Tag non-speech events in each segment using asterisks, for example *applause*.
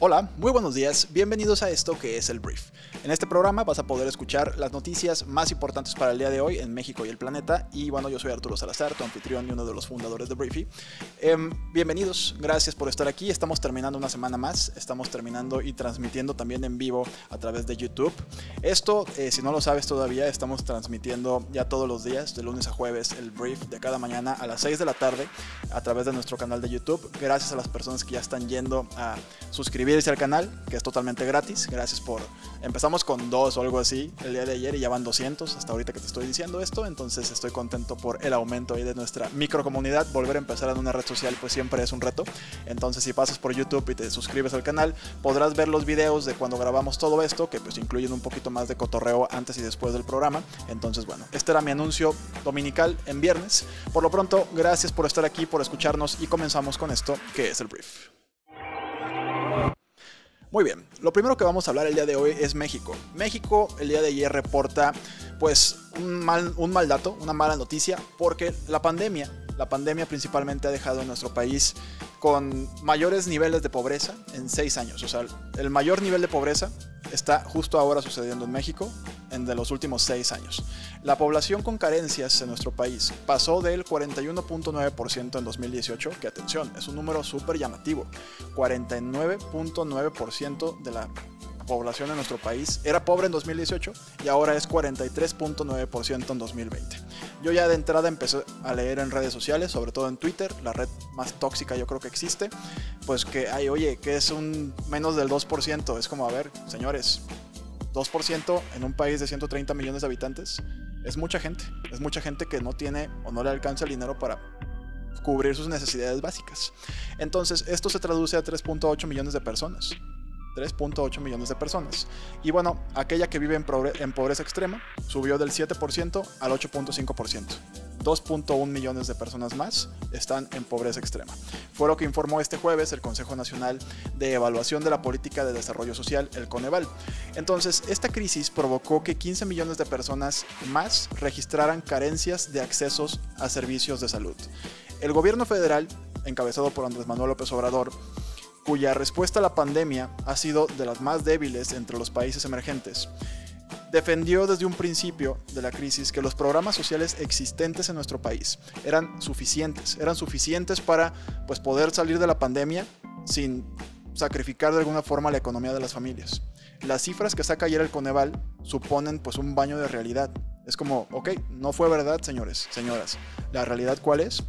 Hola, muy buenos días, bienvenidos a esto que es el Brief. En este programa vas a poder escuchar las noticias más importantes para el día de hoy en México y el planeta. Y bueno, yo soy Arturo Salazar, tu anfitrión y uno de los fundadores de Briefy. Em, bienvenidos, gracias por estar aquí. Estamos terminando una semana más, estamos terminando y transmitiendo también en vivo a través de YouTube. Esto, eh, si no lo sabes todavía, estamos transmitiendo ya todos los días, de lunes a jueves, el Brief de cada mañana a las 6 de la tarde a través de nuestro canal de YouTube. Gracias a las personas que ya están yendo a suscribirse suscribirse al canal, que es totalmente gratis. Gracias por... Empezamos con dos o algo así el día de ayer y ya van 200 hasta ahorita que te estoy diciendo esto. Entonces estoy contento por el aumento ahí de nuestra microcomunidad. Volver a empezar en una red social pues siempre es un reto. Entonces si pasas por YouTube y te suscribes al canal, podrás ver los videos de cuando grabamos todo esto, que pues incluyen un poquito más de cotorreo antes y después del programa. Entonces bueno, este era mi anuncio dominical en viernes. Por lo pronto, gracias por estar aquí, por escucharnos y comenzamos con esto que es el brief. Muy bien, lo primero que vamos a hablar el día de hoy es México. México el día de ayer reporta pues un mal, un mal dato, una mala noticia, porque la pandemia, la pandemia principalmente ha dejado a nuestro país con mayores niveles de pobreza en seis años. O sea, el mayor nivel de pobreza está justo ahora sucediendo en México, en de los últimos seis años. La población con carencias en nuestro país pasó del 41.9% en 2018, que atención, es un número súper llamativo. 49.9% de la población en nuestro país era pobre en 2018 y ahora es 43.9% en 2020. Yo ya de entrada empecé a leer en redes sociales, sobre todo en Twitter, la red más tóxica yo creo que existe, pues que hay, oye, que es un menos del 2%, es como, a ver, señores, 2% en un país de 130 millones de habitantes es mucha gente, es mucha gente que no tiene o no le alcanza el dinero para cubrir sus necesidades básicas. Entonces, esto se traduce a 3.8 millones de personas. 3.8 millones de personas. Y bueno, aquella que vive en, pobreza extrema subió del 7% al 8.5%. 2.1 millones de personas más están en pobreza extrema. Fue lo que informó este jueves el Consejo Nacional de Evaluación de la Política de Desarrollo Social, el Coneval. Entonces, esta crisis provocó que 15 millones de personas más registraran carencias de accesos a servicios de salud. El gobierno federal, encabezado por Andrés Manuel López Obrador, cuya respuesta a la pandemia ha sido de las más débiles entre los países emergentes, defendió desde un principio de la crisis que los programas sociales existentes en nuestro país eran suficientes, eran suficientes para pues, poder salir de la pandemia sin sacrificar de alguna forma la economía de las familias. Las cifras que saca ayer el Coneval suponen pues un baño de realidad. Es como, ok, no fue verdad, señores, señoras. ¿La realidad cuál es?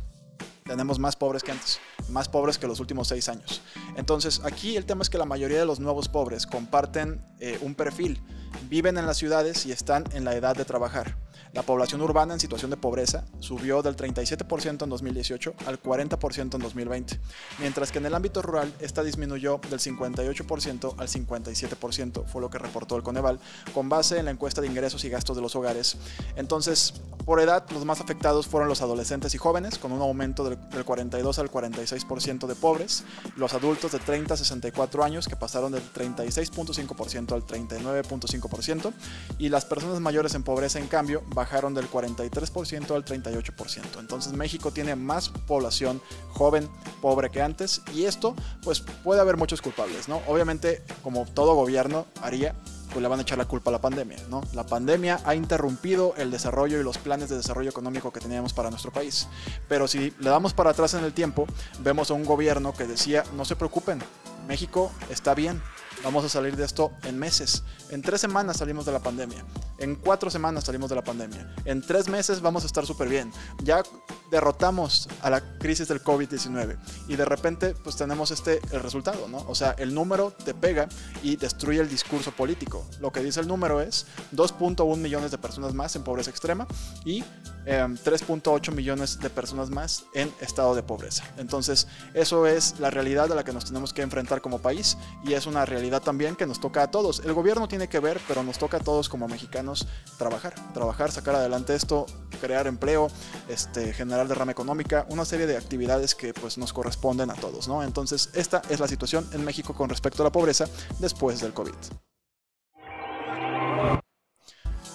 tenemos más pobres que antes, más pobres que los últimos seis años. Entonces, aquí el tema es que la mayoría de los nuevos pobres comparten eh, un perfil, viven en las ciudades y están en la edad de trabajar. La población urbana en situación de pobreza subió del 37% en 2018 al 40% en 2020, mientras que en el ámbito rural esta disminuyó del 58% al 57%, fue lo que reportó el Coneval, con base en la encuesta de ingresos y gastos de los hogares. Entonces, por edad, los más afectados fueron los adolescentes y jóvenes, con un aumento del, 42 al 46% de pobres, los adultos de 30 a 64 años, que pasaron del 36.5% al 39.5%, y las personas mayores en pobreza, en cambio, bajaron del 43% al 38%. Entonces México tiene más población joven, pobre que antes, y esto, pues puede haber muchos culpables, ¿no? Obviamente, como todo gobierno haría, pues le van a echar la culpa a la pandemia, ¿no? La pandemia ha interrumpido el desarrollo y los planes de desarrollo económico que teníamos para nuestro país. Pero si le damos para atrás en el tiempo, vemos a un gobierno que decía, no se preocupen, México está bien, vamos a salir de esto en meses. En tres semanas salimos de la pandemia. En cuatro semanas salimos de la pandemia. En tres meses vamos a estar súper bien. Ya derrotamos a la crisis del COVID-19 y de repente pues tenemos este el resultado, ¿no? O sea, el número te pega y destruye el discurso político. Lo que dice el número es 2.1 millones de personas más en pobreza extrema y 3.8 em, millones de personas más en estado de pobreza. Entonces, eso es la realidad a la que nos tenemos que enfrentar como país y es una realidad también que nos toca a todos. El gobierno tiene que ver, pero nos toca a todos como mexicanos trabajar, trabajar, sacar adelante esto, crear empleo, este, generar derrama económica, una serie de actividades que pues nos corresponden a todos, ¿no? Entonces, esta es la situación en México con respecto a la pobreza después del COVID.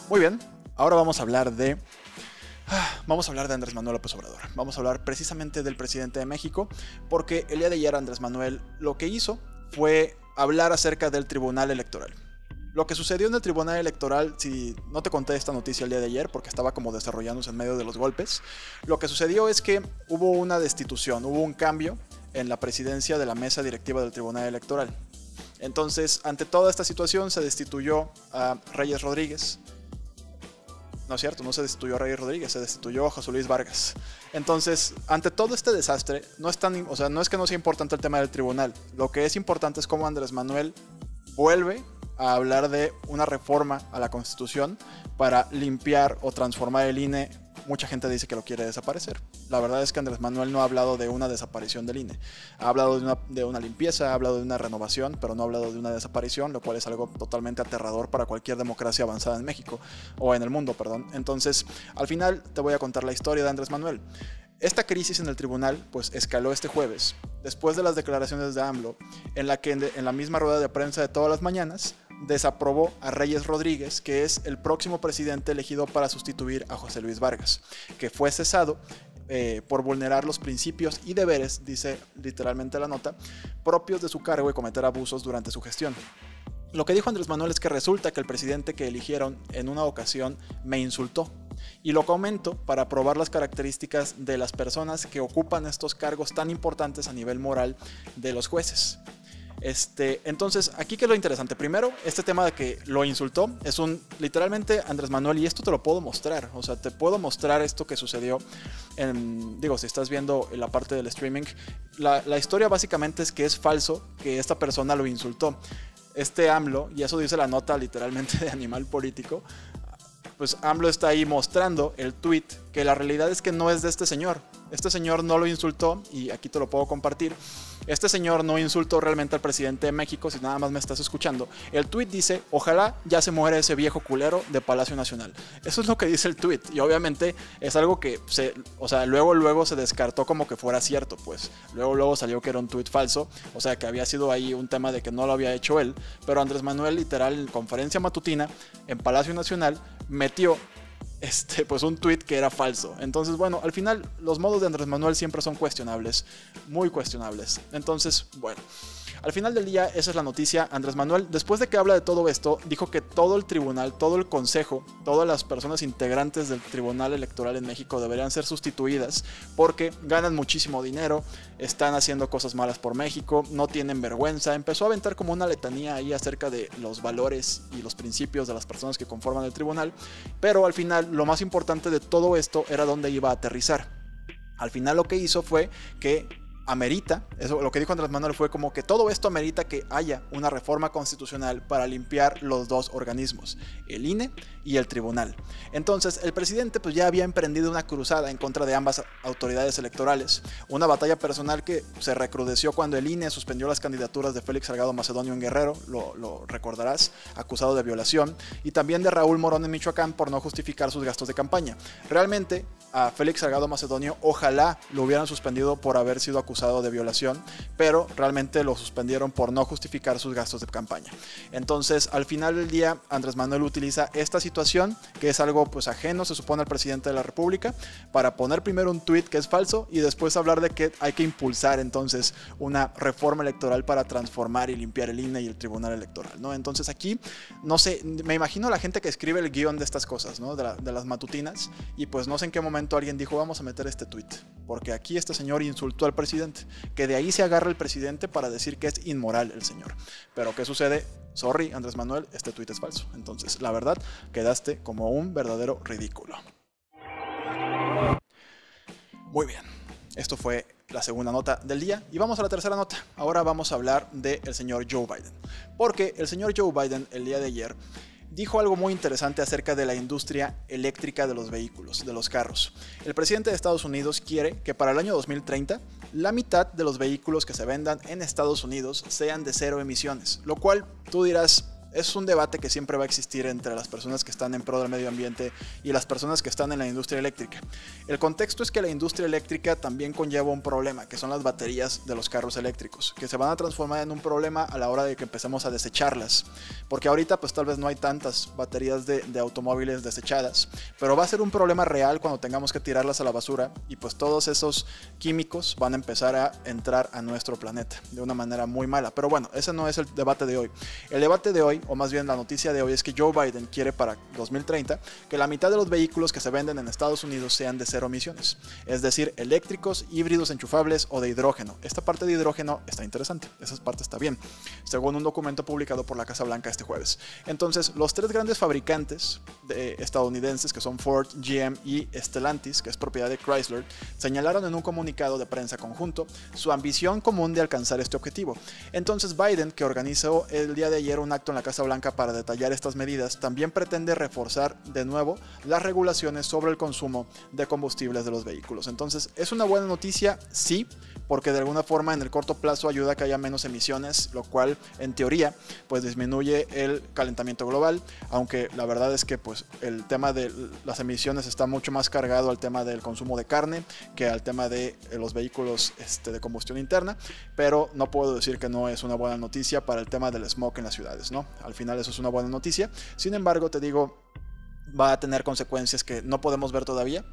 Muy bien, ahora vamos a hablar de Vamos a hablar de Andrés Manuel López Obrador. Vamos a hablar precisamente del presidente de México, porque el día de ayer Andrés Manuel lo que hizo fue hablar acerca del Tribunal Electoral. Lo que sucedió en el Tribunal Electoral, si no te conté esta noticia el día de ayer porque estaba como desarrollándose en medio de los golpes, lo que sucedió es que hubo una destitución, hubo un cambio en la presidencia de la mesa directiva del Tribunal Electoral. Entonces, ante toda esta situación, se destituyó a Reyes Rodríguez, no es cierto, no se destituyó a Rey Rodríguez, se destituyó a José Luis Vargas. Entonces, ante todo este desastre, no es, tan, o sea, no es que no sea importante el tema del tribunal. Lo que es importante es cómo Andrés Manuel vuelve a hablar de una reforma a la Constitución para limpiar o transformar el INE mucha gente dice que lo quiere desaparecer. La verdad es que Andrés Manuel no ha hablado de una desaparición del INE. Ha hablado de una, limpieza, ha hablado de una renovación, pero no ha hablado de una desaparición, lo cual es algo totalmente aterrador para cualquier democracia avanzada en México, o en el mundo, perdón. Entonces, al final te voy a contar la historia de Andrés Manuel. Esta crisis en el tribunal pues escaló este jueves, después de las declaraciones de AMLO, en la que en la misma rueda de prensa de todas las mañanas desaprobó a Reyes Rodríguez, que es el próximo presidente elegido para sustituir a José Luis Vargas, que fue cesado eh, por vulnerar los principios y deberes, dice literalmente la nota, propios de su cargo y cometer abusos durante su gestión. Lo que dijo Andrés Manuel es que resulta que el presidente que eligieron en una ocasión me insultó. Y lo comento para probar las características de las personas que ocupan estos cargos tan importantes a nivel moral de los jueces. Este, entonces, aquí que es lo interesante. Primero, este tema de que lo insultó es un literalmente Andrés Manuel, y esto te lo puedo mostrar. O sea, te puedo mostrar esto que sucedió. En, digo, si estás viendo la parte del streaming, la, la historia básicamente es que es falso que esta persona lo insultó. Este AMLO, y eso dice la nota literalmente *laughs* de animal político, pues AMLO está ahí mostrando el tweet que la realidad es que no es de este señor. Este señor no lo insultó y aquí te lo puedo compartir. Este señor no insultó realmente al presidente de México, si nada más me estás escuchando. El tweet dice, ojalá ya se muera ese viejo culero de Palacio Nacional. Eso es lo que dice el tweet. Y obviamente es algo que se, o sea, luego luego se descartó como que fuera cierto, pues. Luego luego salió que era un tweet falso, o sea, que había sido ahí un tema de que no lo había hecho él. Pero Andrés Manuel literal en conferencia matutina en Palacio Nacional metió este, pues un tweet que era falso. Entonces, bueno, al final los modos de Andrés Manuel siempre son cuestionables, muy cuestionables. Entonces, bueno. Al final del día, esa es la noticia. Andrés Manuel, después de que habla de todo esto, dijo que todo el tribunal, todo el consejo, todas las personas integrantes del tribunal electoral en México deberían ser sustituidas porque ganan muchísimo dinero, están haciendo cosas malas por México, no tienen vergüenza. Empezó a aventar como una letanía ahí acerca de los valores y los principios de las personas que conforman el tribunal, pero al final lo más importante de todo esto era dónde iba a aterrizar. Al final lo que hizo fue que amerita, eso lo que dijo Andrés Manuel fue como que todo esto amerita que haya una reforma constitucional para limpiar los dos organismos, el INE y el tribunal. Entonces, el presidente pues ya había emprendido una cruzada en contra de ambas autoridades electorales, una batalla personal que se recrudeció cuando el INE suspendió las candidaturas de Félix Salgado Macedonio en Guerrero, lo, lo recordarás, acusado de violación, y también de Raúl Morón en Michoacán por no justificar sus gastos de campaña. Realmente, a Félix Salgado Macedonio ojalá lo hubieran suspendido por haber sido acusado de violación, pero realmente lo suspendieron por no justificar sus gastos de campaña. Entonces, al final del día, Andrés Manuel utiliza esta situación, que es algo pues ajeno, se supone al presidente de la República, para poner primero un tweet que es falso y después hablar de que hay que impulsar entonces una reforma electoral para transformar y limpiar el INE y el Tribunal Electoral, ¿no? Entonces aquí, no sé, me imagino la gente que escribe el guion de estas cosas, ¿no? De, de las matutinas, y pues no sé en qué momento alguien dijo, vamos a meter este tweet, porque aquí este señor insultó al presidente que de ahí se agarra el presidente para decir que es inmoral el señor. Pero ¿qué sucede? Sorry, Andrés Manuel, este tuit es falso. Entonces, la verdad, quedaste como un verdadero ridículo. Muy bien, esto fue la segunda nota del día y vamos a la tercera nota. Ahora vamos a hablar del señor Joe Biden. Porque el señor Joe Biden el día de ayer dijo algo muy interesante acerca de la industria eléctrica de los vehículos, de los carros. El presidente de Estados Unidos quiere que para el año 2030 la mitad de los vehículos que se vendan en Estados Unidos sean de cero emisiones, lo cual tú dirás, es un debate que siempre va a existir entre las personas que están en pro del medio ambiente y las personas que están en la industria eléctrica. El contexto es que la industria eléctrica también conlleva un problema, que son las baterías de los carros eléctricos, que se van a transformar en un problema a la hora de que empecemos a desecharlas. Porque ahorita pues tal vez no hay tantas baterías de, automóviles desechadas, pero va a ser un problema real cuando tengamos que tirarlas a la basura y pues todos esos químicos van a empezar a entrar a nuestro planeta de una manera muy mala. Pero bueno, ese no es el debate de hoy. El debate de hoy o más bien la noticia de hoy es que Joe Biden quiere para 2030 que la mitad de los vehículos que se venden en Estados Unidos sean de cero emisiones, es decir, eléctricos, híbridos enchufables o de hidrógeno. Esta parte de hidrógeno está interesante, esa parte está bien, según un documento publicado por la Casa Blanca este jueves. Entonces, los tres grandes fabricantes de estadounidenses, que son Ford, GM y Stellantis, que es propiedad de Chrysler, señalaron en un comunicado de prensa conjunto su ambición común de alcanzar este objetivo. Entonces, Biden, que organizó el día de ayer un acto en la Casa Blanca para detallar estas medidas, también pretende reforzar de nuevo las regulaciones sobre el consumo de combustibles de los vehículos. Entonces, ¿es una buena noticia? Sí, porque de alguna forma en el corto plazo ayuda a que haya menos emisiones, lo cual en teoría pues disminuye el calentamiento global, aunque la verdad es que pues el tema de las emisiones está mucho más cargado al tema del consumo de carne que al tema de los vehículos este, de combustión interna, pero no puedo decir que no es una buena noticia para el tema del smog en las ciudades, ¿no? Al final eso es una buena noticia. Sin embargo, te digo, va a tener consecuencias que no podemos ver todavía,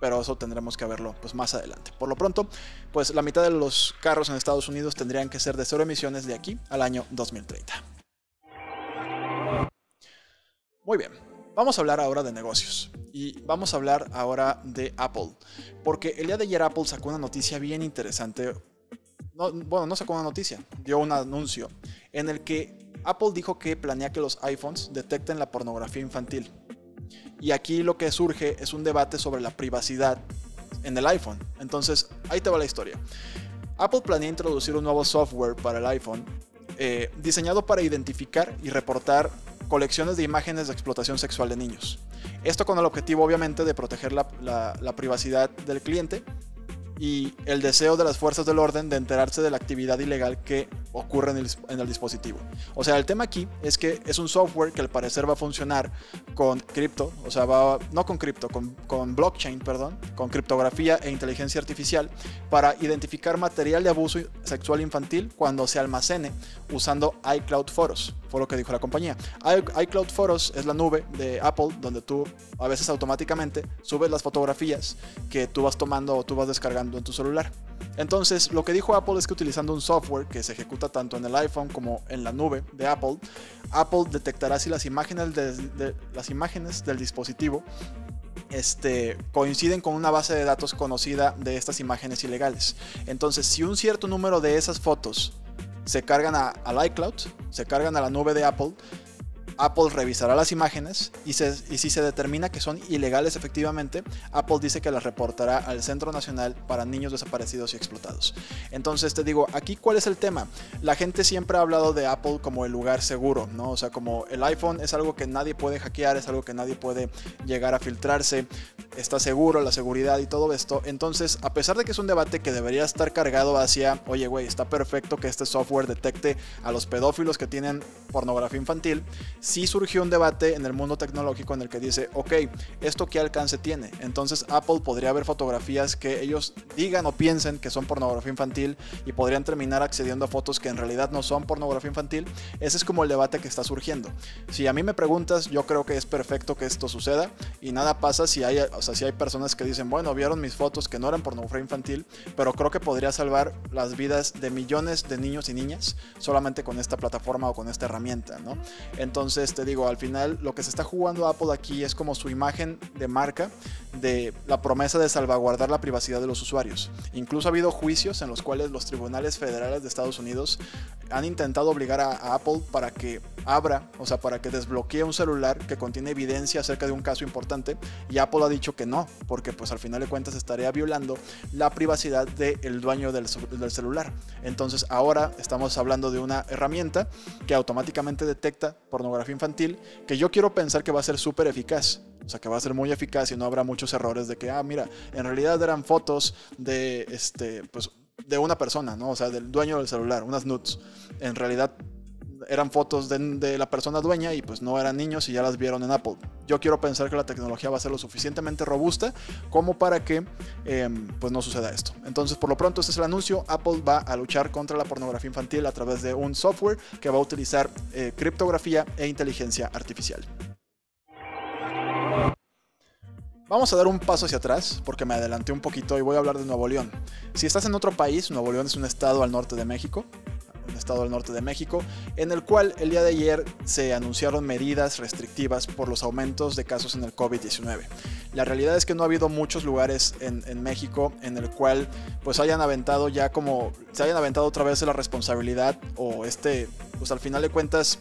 pero eso tendremos que verlo pues más adelante. Por lo pronto, pues la mitad de los carros en Estados Unidos tendrían que ser de cero emisiones de aquí al año 2030. Muy bien, vamos a hablar ahora de negocios y vamos a hablar ahora de Apple, porque el día de ayer Apple sacó una noticia bien interesante. bueno, no sacó una noticia, dio un anuncio en el que Apple dijo que planea que los iPhones detecten la pornografía infantil. Y aquí lo que surge es un debate sobre la privacidad en el iPhone. Entonces, ahí te va la historia. Apple planea introducir un nuevo software para el iPhone eh, diseñado para identificar y reportar colecciones de imágenes de explotación sexual de niños. Esto con el objetivo obviamente de proteger la privacidad del cliente y el deseo de las fuerzas del orden de enterarse de la actividad ilegal que ocurre en el, dispositivo. O sea, el tema aquí es que es un software que al parecer va a funcionar con cripto, o sea, va, no con cripto, con, con blockchain, perdón, con criptografía e inteligencia artificial para identificar material de abuso sexual infantil cuando se almacene usando iCloud Photos, fue lo que dijo la compañía. iCloud Photos es la nube de Apple donde tú a veces automáticamente subes las fotografías que tú vas tomando o tú vas descargando en tu celular. Entonces, lo que dijo Apple es que utilizando un software que se ejecuta tanto en el iPhone como en la nube de Apple, Apple detectará si las imágenes, de, las imágenes del dispositivo este, coinciden con una base de datos conocida de estas imágenes ilegales. Entonces, si un cierto número de esas fotos se cargan a, al iCloud, se cargan a la nube de Apple, Apple revisará las imágenes y, si se determina que son ilegales efectivamente, Apple dice que las reportará al Centro Nacional para Niños Desaparecidos y Explotados. Entonces te digo, aquí cuál es el tema. La gente siempre ha hablado de Apple como el lugar seguro, ¿no? O sea, como el iPhone es algo que nadie puede hackear, es algo que nadie puede llegar a filtrarse, está seguro, la seguridad y todo esto. Entonces, a pesar de que es un debate que debería estar cargado hacia, oye, güey, está perfecto que este software detecte a los pedófilos que tienen pornografía infantil, sí surgió un debate en el mundo tecnológico en el que dice, ok, ¿esto qué alcance tiene? Entonces Apple podría ver fotografías que ellos digan o piensen que son pornografía infantil y podrían terminar accediendo a fotos que en realidad no son pornografía infantil. Ese es como el debate que está surgiendo. Si a mí me preguntas, yo creo que es perfecto que esto suceda y nada pasa si hay, o sea, si hay personas que dicen, bueno, vieron mis fotos que no eran pornografía infantil, pero creo que podría salvar las vidas de millones de niños y niñas solamente con esta plataforma o con esta herramienta, ¿no? Entonces, te digo, al final lo que se está jugando Apple aquí es como su imagen de marca de la promesa de salvaguardar la privacidad de los usuarios. Incluso ha habido juicios en los cuales los tribunales federales de Estados Unidos han intentado obligar a, Apple para que abra, o sea, para que desbloquee un celular que contiene evidencia acerca de un caso importante y Apple ha dicho que no, porque pues al final de cuentas estaría violando la privacidad del dueño del, del celular. Entonces ahora estamos hablando de una herramienta que automáticamente detecta pornografía infantil, que yo quiero pensar que va a ser súper eficaz. O sea, que va a ser muy eficaz y no habrá muchos errores de que, ah, mira, en realidad eran fotos de, este, pues, de una persona, ¿no? O sea, del dueño del celular, unas nudes. En realidad eran fotos de, la persona dueña y pues no eran niños y ya las vieron en Apple. Yo quiero pensar que la tecnología va a ser lo suficientemente robusta como para que em, pues no suceda esto. Entonces por lo pronto este es el anuncio. Apple va a luchar contra la pornografía infantil a través de un software que va a utilizar eh, criptografía e inteligencia artificial. Vamos a dar un paso hacia atrás porque me adelanté un poquito y voy a hablar de Nuevo León. Si estás en otro país, Nuevo León es un estado al norte de México, un estado al norte de México, en el cual el día de ayer se anunciaron medidas restrictivas por los aumentos de casos en el COVID-19. La realidad es que no ha habido muchos lugares en, México en el cual pues hayan aventado ya como, se hayan aventado otra vez la responsabilidad o este, pues al final de cuentas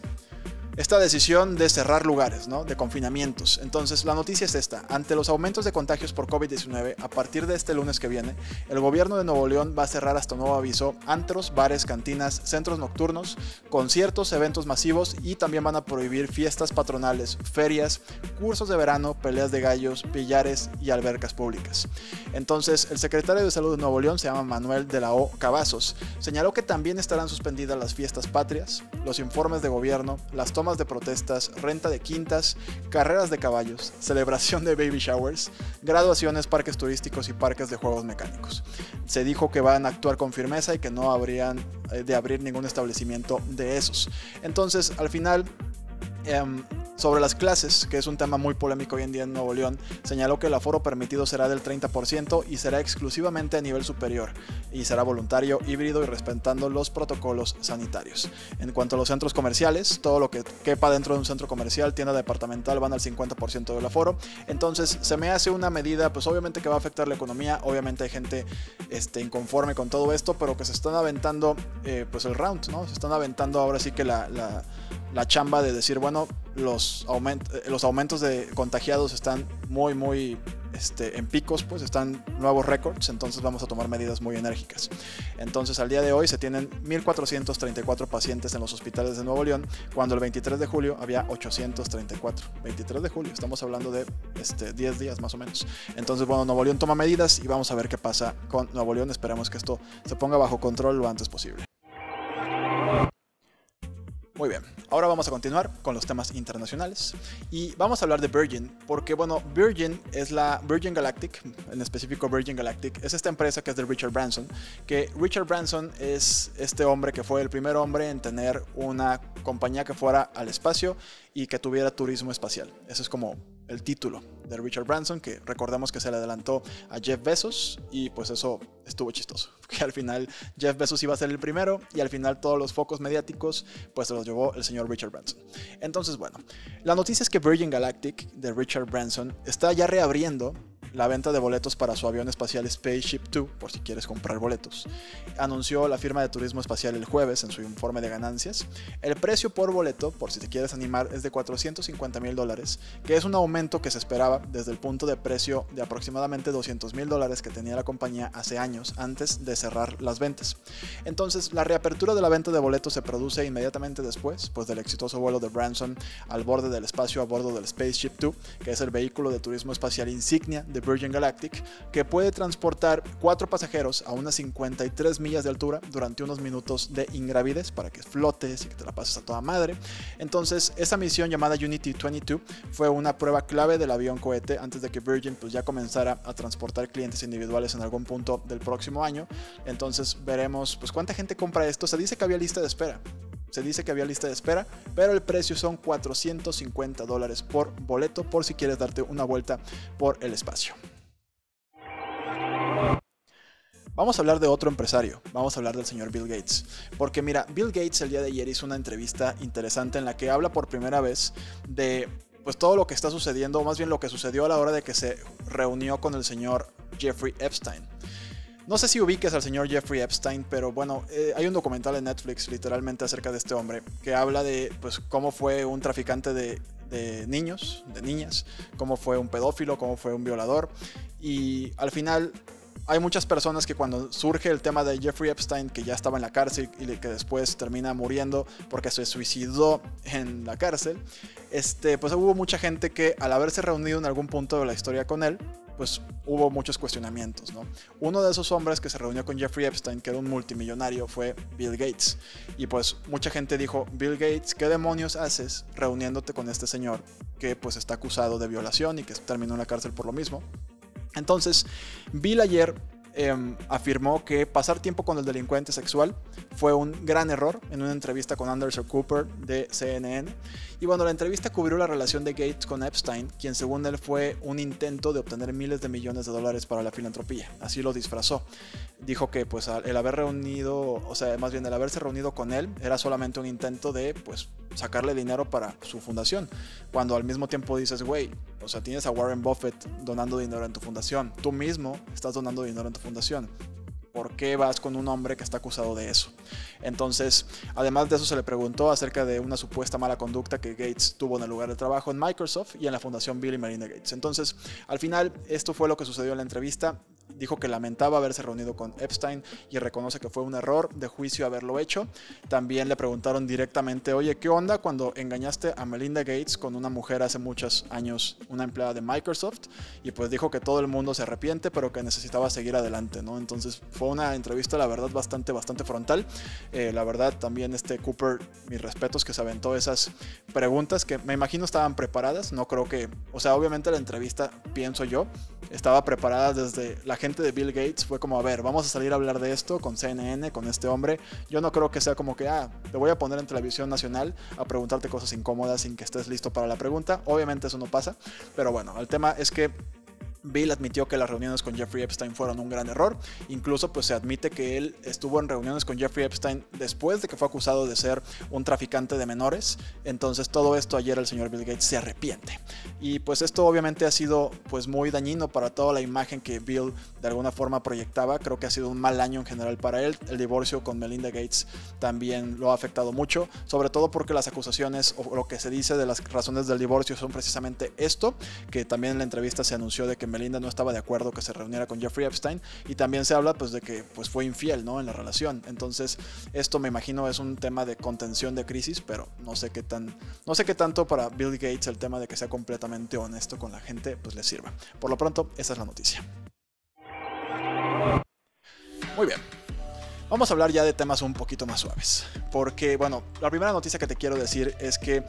esta decisión de cerrar lugares, ¿no? de confinamientos. Entonces, la noticia es esta. Ante los aumentos de contagios por COVID-19, a partir de este lunes que viene, el gobierno de Nuevo León va a cerrar hasta nuevo aviso antros, bares, cantinas, centros nocturnos, conciertos, eventos masivos y también van a prohibir fiestas patronales, ferias, cursos de verano, peleas de gallos, pillares y albercas públicas. Entonces, el secretario de Salud de Nuevo León se llama Manuel de la O. Cavazos. Señaló que también estarán suspendidas las fiestas patrias, los informes de gobierno, las tomas de protestas, renta de quintas, carreras de caballos, *laughs* celebración de baby showers, graduaciones, parques turísticos y parques de juegos mecánicos. Se dijo que van a actuar con firmeza y que no habrían eh, de abrir ningún establecimiento de esos. Entonces, al final, em, sobre las clases, que es un tema muy polémico hoy en día en Nuevo León, señaló que el aforo permitido será del 30% y será exclusivamente a nivel superior, y será voluntario, híbrido y respetando los protocolos sanitarios. En cuanto a los centros comerciales, todo lo que quepa dentro de un centro comercial, tienda departamental, van al 50% del aforo. Entonces, se me hace una medida, pues obviamente que va a afectar la economía, obviamente hay gente este, inconforme con todo esto, pero que se están aventando eh, pues el round, ¿no? Se están aventando ahora sí que la, la, la chamba de decir, bueno, los, eh, los aumentos de contagiados están muy, muy este, en picos, pues están nuevos récords, entonces vamos a tomar medidas muy enérgicas. Entonces al día de hoy se tienen 1.434 pacientes en los hospitales de Nuevo León, cuando el 23 de julio había 834. 23 de julio, estamos hablando de este, 10 días más o menos. Entonces, bueno, Nuevo León toma medidas y vamos a ver qué pasa con Nuevo León. Esperemos que esto se ponga bajo control lo antes posible. Muy bien, ahora vamos a continuar con los temas internacionales y vamos a hablar de Virgin, porque bueno, Virgin es la Virgin Galactic, en específico Virgin Galactic, es esta empresa que es de Richard Branson, que Richard Branson es este hombre que fue el primer hombre en tener una compañía que fuera al espacio y que tuviera turismo espacial. Eso es como el título de Richard Branson, que recordemos que se le adelantó a Jeff Bezos y pues eso estuvo chistoso, *laughs* que al final Jeff Bezos iba a ser el primero y al final todos los focos mediáticos pues se los llevó el señor Richard Branson. Entonces bueno, la noticia es que Virgin Galactic de Richard Branson está ya reabriendo la venta de boletos para su avión espacial Spaceship 2, por si quieres comprar boletos. Anunció la firma de turismo espacial el jueves en su informe de ganancias. El precio por boleto, por si te quieres animar, es de 450 mil dólares, que es un aumento que se esperaba desde el punto de precio de aproximadamente 200 mil dólares que tenía la compañía hace años antes de cerrar las ventas. Entonces, la reapertura de la venta de boletos se produce inmediatamente después, pues del exitoso vuelo de Branson al borde del espacio a bordo del Spaceship 2, que es el vehículo de turismo espacial insignia de Virgin Galactic, que puede transportar cuatro pasajeros a unas 53 millas de altura durante unos minutos de ingravidez para que flotes y que te la pases a toda madre. Entonces, esa misión llamada Unity 22 fue una prueba clave del avión cohete antes de que Virgin pues, ya comenzara a transportar clientes individuales en algún punto del próximo año. Entonces, veremos pues cuánta gente compra esto. Se dice que había lista de espera. Se dice que había lista de espera, pero el precio son 450 dólares por boleto por si quieres darte una vuelta por el espacio. Vamos a hablar de otro empresario, vamos a hablar del señor Bill Gates. Porque mira, Bill Gates el día de ayer hizo una entrevista interesante en la que habla por primera vez de pues todo lo que está sucediendo, o más bien lo que sucedió a la hora de que se reunió con el señor Jeffrey Epstein. No sé si ubiques al señor Jeffrey Epstein, pero bueno, eh, hay un documental en Netflix literalmente acerca de este hombre que habla de pues cómo fue un traficante de, de niños, de niñas, cómo fue un pedófilo, cómo fue un violador. Y al final hay muchas personas que cuando surge el tema de Jeffrey Epstein, que ya estaba en la cárcel y que después termina muriendo porque se suicidó en la cárcel, este, pues hubo mucha gente que al haberse reunido en algún punto de la historia con él, pues hubo muchos cuestionamientos, ¿no? Uno de esos hombres que se reunió con Jeffrey Epstein, que era un multimillonario, fue Bill Gates. Y pues mucha gente dijo, Bill Gates, ¿qué demonios haces reuniéndote con este señor que pues está acusado de violación y que terminó en la cárcel por lo mismo? Entonces, Bill ayer Em, afirmó que pasar tiempo con el delincuente sexual fue un gran error en una entrevista con Anderson Cooper de CNN. Y bueno, la entrevista cubrió la relación de Gates con Epstein, quien según él fue un intento de obtener miles de millones de dólares para la filantropía. Así lo disfrazó. Dijo que pues el haber reunido, o sea, más bien el haberse reunido con él era solamente un intento de pues sacarle dinero para su fundación. Cuando al mismo tiempo dices, güey, o sea, tienes a Warren Buffett donando dinero en tu fundación. Tú mismo estás donando dinero en tu fundación. ¿Por qué vas con un hombre que está acusado de eso? Entonces, además de eso, se le preguntó acerca de una supuesta mala conducta que Gates tuvo en el lugar de trabajo en Microsoft y en la fundación Bill y Melinda Gates. Entonces, al final, esto fue lo que sucedió en la entrevista dijo que lamentaba haberse reunido con Epstein y reconoce que fue un error de juicio haberlo hecho. También le preguntaron directamente, oye, ¿qué onda cuando engañaste a Melinda Gates con una mujer hace muchos años, una empleada de Microsoft? Y pues dijo que todo el mundo se arrepiente, pero que necesitaba seguir adelante, ¿no? Entonces fue una entrevista, la verdad, bastante, bastante frontal. Eh, la verdad, también este Cooper, mis respetos, que se aventó esas preguntas que me imagino estaban preparadas. No creo que, o sea, obviamente la entrevista, pienso yo, estaba preparada desde la gente de Bill Gates. Fue como, a ver, vamos a salir a hablar de esto con CNN, con este hombre. Yo no creo que sea como que, ah, te voy a poner en televisión nacional a preguntarte cosas incómodas sin que estés listo para la pregunta. Obviamente eso no pasa, pero bueno, el tema es que Bill admitió que las reuniones con Jeffrey Epstein fueron un gran error. Incluso pues se admite que él estuvo en reuniones con Jeffrey Epstein después de que fue acusado de ser un traficante de menores. Entonces todo esto ayer el señor Bill Gates se arrepiente. Y pues esto obviamente ha sido pues muy dañino para toda la imagen que Bill de alguna forma proyectaba. Creo que ha sido un mal año en general para él. El divorcio con Melinda Gates también lo ha afectado mucho. Sobre todo porque las acusaciones o lo que se dice de las razones del divorcio son precisamente esto. Que también en la entrevista se anunció de que Melinda no estaba de acuerdo que se reuniera con Jeffrey Epstein y también se habla pues de que pues fue infiel, ¿no? En la relación. Entonces, esto me imagino es un tema de contención de crisis, pero no sé qué tan no sé qué tanto para Bill Gates el tema de que sea completamente honesto con la gente pues le sirva. Por lo pronto, esa es la noticia. Muy bien. Vamos a hablar ya de temas un poquito más suaves. Porque, bueno, la primera noticia que te quiero decir es que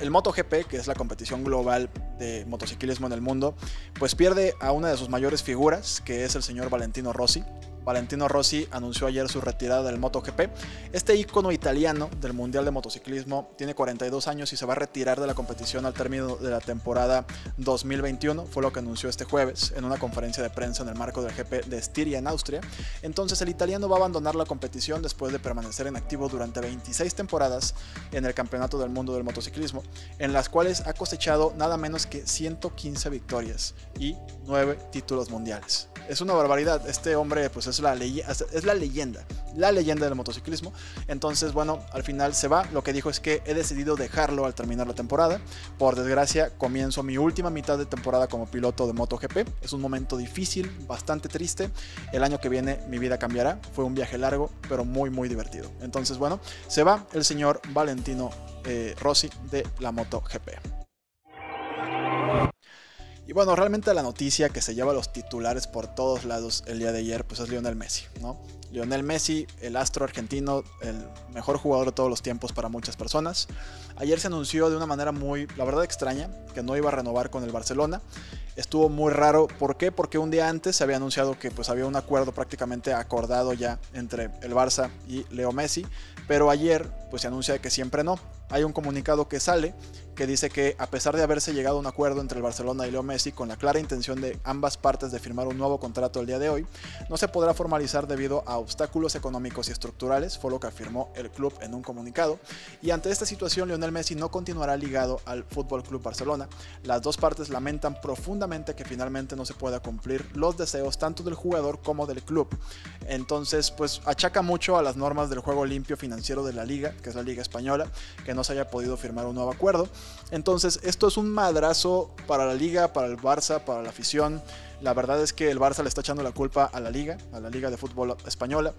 el MotoGP, que es la competición global de motociclismo en el mundo, pues pierde a una de sus mayores figuras, que es el señor Valentino Rossi. Valentino Rossi anunció ayer su retirada del MotoGP. Este ícono italiano del Mundial de Motociclismo tiene 42 años y se va a retirar de la competición al término de la temporada 2021. Fue lo que anunció este jueves en una conferencia de prensa en el marco del GP de Estiria en Austria. Entonces el italiano va a abandonar la competición después de permanecer en activo durante 26 temporadas en el Campeonato del Mundo del Motociclismo, en las cuales ha cosechado nada menos que 115 victorias y 9 títulos mundiales. Es una barbaridad. Este hombre pues es la, es la leyenda, la leyenda del motociclismo. Entonces, bueno, al final se va. Lo que dijo es que he decidido dejarlo al terminar la temporada. Por desgracia, comienzo mi última mitad de temporada como piloto de MotoGP. Es un momento difícil, bastante triste. El año que viene mi vida cambiará. Fue un viaje largo, pero muy, muy divertido. Entonces, bueno, se va el señor Valentino eh, Rossi de la MotoGP. Y bueno, realmente la noticia que se lleva los titulares por todos lados el día de ayer, pues es Lionel Messi, ¿no? Lionel Messi, el astro argentino, el mejor jugador de todos los tiempos para muchas personas. Ayer se anunció de una manera muy, la verdad, extraña, que no iba a renovar con el Barcelona. Estuvo muy raro. ¿Por qué? Porque un día antes se había anunciado que pues había un acuerdo prácticamente acordado ya entre el Barça y Leo Messi. Pero ayer pues se anuncia que siempre no. Hay un comunicado que sale que dice que a pesar de haberse llegado a un acuerdo entre el Barcelona y Leo Messi con la clara intención de ambas partes de firmar un nuevo contrato el día de hoy, no se podrá formalizar debido a obstáculos económicos y estructurales, fue lo que afirmó el club en un comunicado. Y ante esta situación, Lionel Messi no continuará ligado al Fútbol Club Barcelona. Las dos partes lamentan profundamente que finalmente no se pueda cumplir los deseos tanto del jugador como del club. Entonces, pues achaca mucho a las normas del juego limpio financiero de la liga, que es la liga española, que no se haya podido firmar un nuevo acuerdo. Entonces, esto es un madrazo para la liga, para el Barça, para la afición. La verdad es que el Barça le está echando la culpa a la liga, a la liga de fútbol española.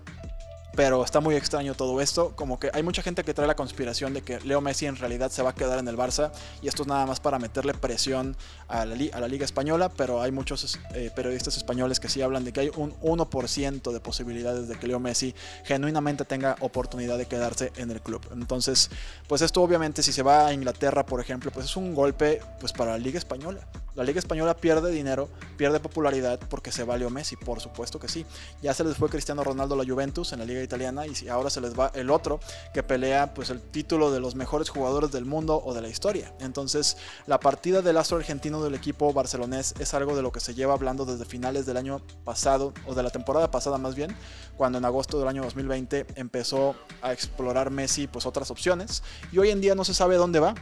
Pero está muy extraño todo esto, como que hay mucha gente que trae la conspiración de que Leo Messi en realidad se va a quedar en el Barça y esto es nada más para meterle presión a la, Liga Española, pero hay muchos eh, periodistas españoles que sí hablan de que hay un 1% de posibilidades de que Leo Messi genuinamente tenga oportunidad de quedarse en el club. Entonces, pues esto obviamente si se va a Inglaterra, por ejemplo, pues es un golpe pues para la Liga Española. La Liga Española pierde dinero, pierde popularidad porque se va Leo Messi, por supuesto que sí. Ya se les fue Cristiano Ronaldo a la Juventus en la Liga Italiana y ahora se les va el otro que pelea pues el título de los mejores jugadores del mundo o de la historia. Entonces, la partida del astro argentino del equipo barcelonés es algo de lo que se lleva hablando desde finales del año pasado o de la temporada pasada más bien, cuando en agosto del año 2020 empezó a explorar Messi pues otras opciones y hoy en día no se sabe dónde va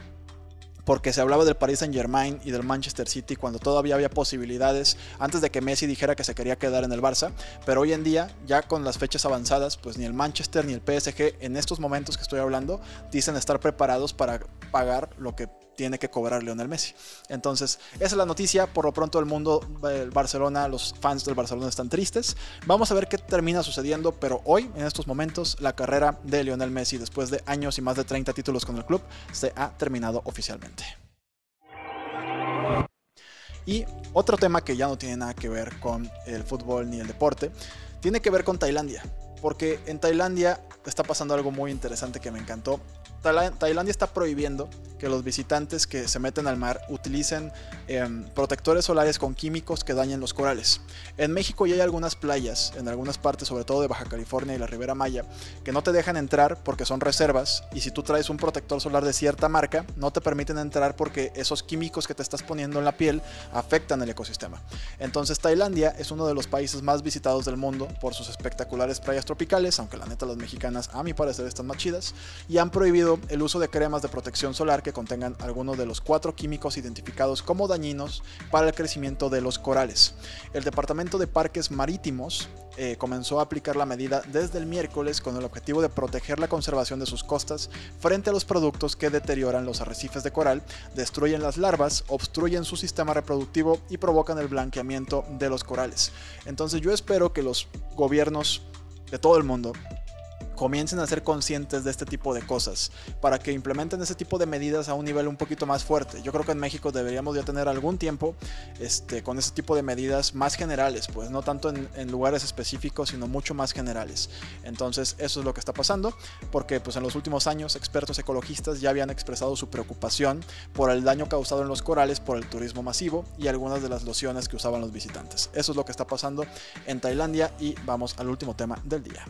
porque se hablaba del Paris Saint Germain y del Manchester City cuando todavía había posibilidades antes de que Messi dijera que se quería quedar en el Barça, pero hoy en día, ya con las fechas avanzadas, pues ni el Manchester ni el PSG en estos momentos que estoy hablando dicen estar preparados para pagar lo que tiene que cobrar Lionel Messi. Entonces, esa es la noticia. Por lo pronto, el mundo del Barcelona, los fans del Barcelona están tristes. Vamos a ver qué termina sucediendo, pero hoy, en estos momentos, la carrera de Lionel Messi, después de años y más de 30 títulos con el club, se ha terminado oficialmente. Y otro tema que ya no tiene nada que ver con el fútbol ni el deporte, tiene que ver con Tailandia. Porque en Tailandia está pasando algo muy interesante que me encantó. Tailandia está prohibiendo que los visitantes que se meten al mar utilicen em, protectores solares con químicos que dañen los corales. En México ya hay algunas playas, en algunas partes, sobre todo de Baja California y la Ribera Maya, que no te dejan entrar porque son reservas y si tú traes un protector solar de cierta marca, no te permiten entrar porque esos químicos que te estás poniendo en la piel afectan el ecosistema. Entonces Tailandia es uno de los países más visitados del mundo por sus espectaculares playas tropicales, aunque la neta las mexicanas a mi parecer están más chidas, y han prohibido el uso de cremas de protección solar que contengan algunos de los cuatro químicos identificados como dañinos para el crecimiento de los corales. El Departamento de Parques Marítimos eh, comenzó a aplicar la medida desde el miércoles con el objetivo de proteger la conservación de sus costas frente a los productos que deterioran los arrecifes de coral, destruyen las larvas, obstruyen su sistema reproductivo y provocan el blanqueamiento de los corales. Entonces yo espero que los gobiernos de todo el mundo comiencen a ser conscientes de este tipo de cosas, para que implementen ese tipo de medidas a un nivel un poquito más fuerte. Yo creo que en México deberíamos ya tener algún tiempo este, con ese tipo de medidas más generales, pues no tanto en, en, lugares específicos, sino mucho más generales. Entonces eso es lo que está pasando, porque pues en los últimos años expertos ecologistas ya habían expresado su preocupación por el daño causado en los corales por el turismo masivo y algunas de las lociones que usaban los visitantes. Eso es lo que está pasando en Tailandia y vamos al último tema del día.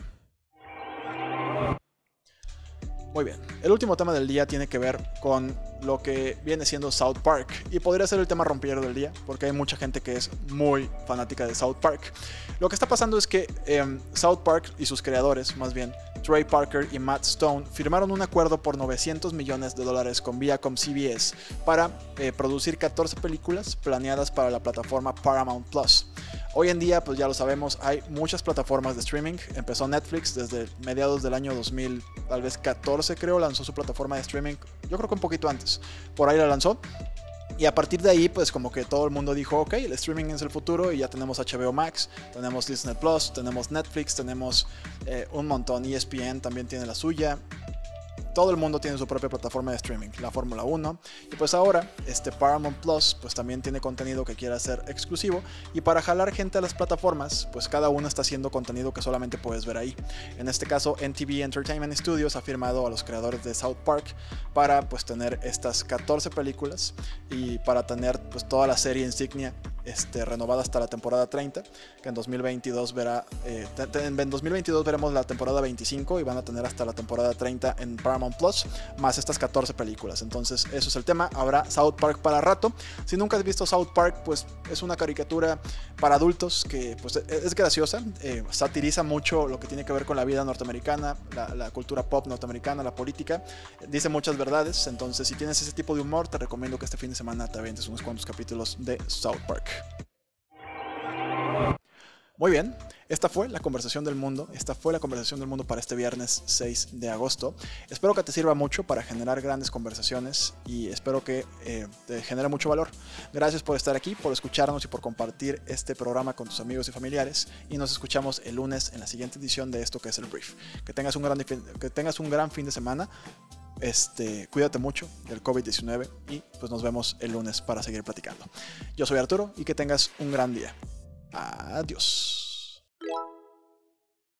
Muy bien, el último tema del día tiene que ver con lo que viene siendo South Park y podría ser el tema rompillero del día porque hay mucha gente que es muy fanática de South Park. Lo que está pasando es que eh, South Park y sus creadores, más bien Trey Parker y Matt Stone, firmaron un acuerdo por 900 millones de dólares con Viacom CBS para eh, producir 14 películas planeadas para la plataforma Paramount Plus. Hoy en día, pues ya lo sabemos, hay muchas plataformas de streaming. Empezó Netflix desde mediados del año 2000, tal vez 14 creo, lanzó su plataforma de streaming. Yo creo que un poquito antes. Por ahí la lanzó. Y a partir de ahí, pues como que todo el mundo dijo, ok, el streaming es el futuro y ya tenemos HBO Max, tenemos Disney Plus, tenemos Netflix, tenemos eh, un montón, ESPN también tiene la suya todo el mundo tiene su propia plataforma de streaming, la Fórmula 1. Y pues ahora, este Paramount Plus, pues también tiene contenido que quiere hacer exclusivo. Y para jalar gente a las plataformas, pues cada uno está haciendo contenido que solamente puedes ver ahí. En este caso, NTV Entertainment Studios ha firmado a los creadores de South Park para pues tener estas 14 películas y para tener pues toda la serie insignia este, renovada hasta la temporada 30, que en 2022 verá, eh, en 2022 veremos la temporada 25 y van a tener hasta la temporada 30 en Paramount Plus, más estas 14 películas. Entonces, eso es el tema. Habrá South Park para rato. Si nunca has visto South Park, pues es una caricatura para adultos que pues, e-, es graciosa, eh, satiriza mucho lo que tiene que ver con la vida norteamericana, la, la cultura pop norteamericana, la política. Dice muchas verdades. Entonces, si tienes ese tipo de humor, te recomiendo que este fin de semana te avientes unos cuantos capítulos de South Park. Muy bien, esta fue la conversación del mundo, esta fue la conversación del mundo para este viernes 6 de agosto. Espero que te sirva mucho para generar grandes conversaciones y espero que eh, te genere mucho valor. Gracias por estar aquí, por escucharnos y por compartir este programa con tus amigos y familiares y nos escuchamos el lunes en la siguiente edición de esto que es el brief. Que tengas un gran, que tengas un gran fin de semana. Este, cuídate mucho del COVID-19 y pues nos vemos el lunes para seguir platicando. Yo soy Arturo y que tengas un gran día. Adiós.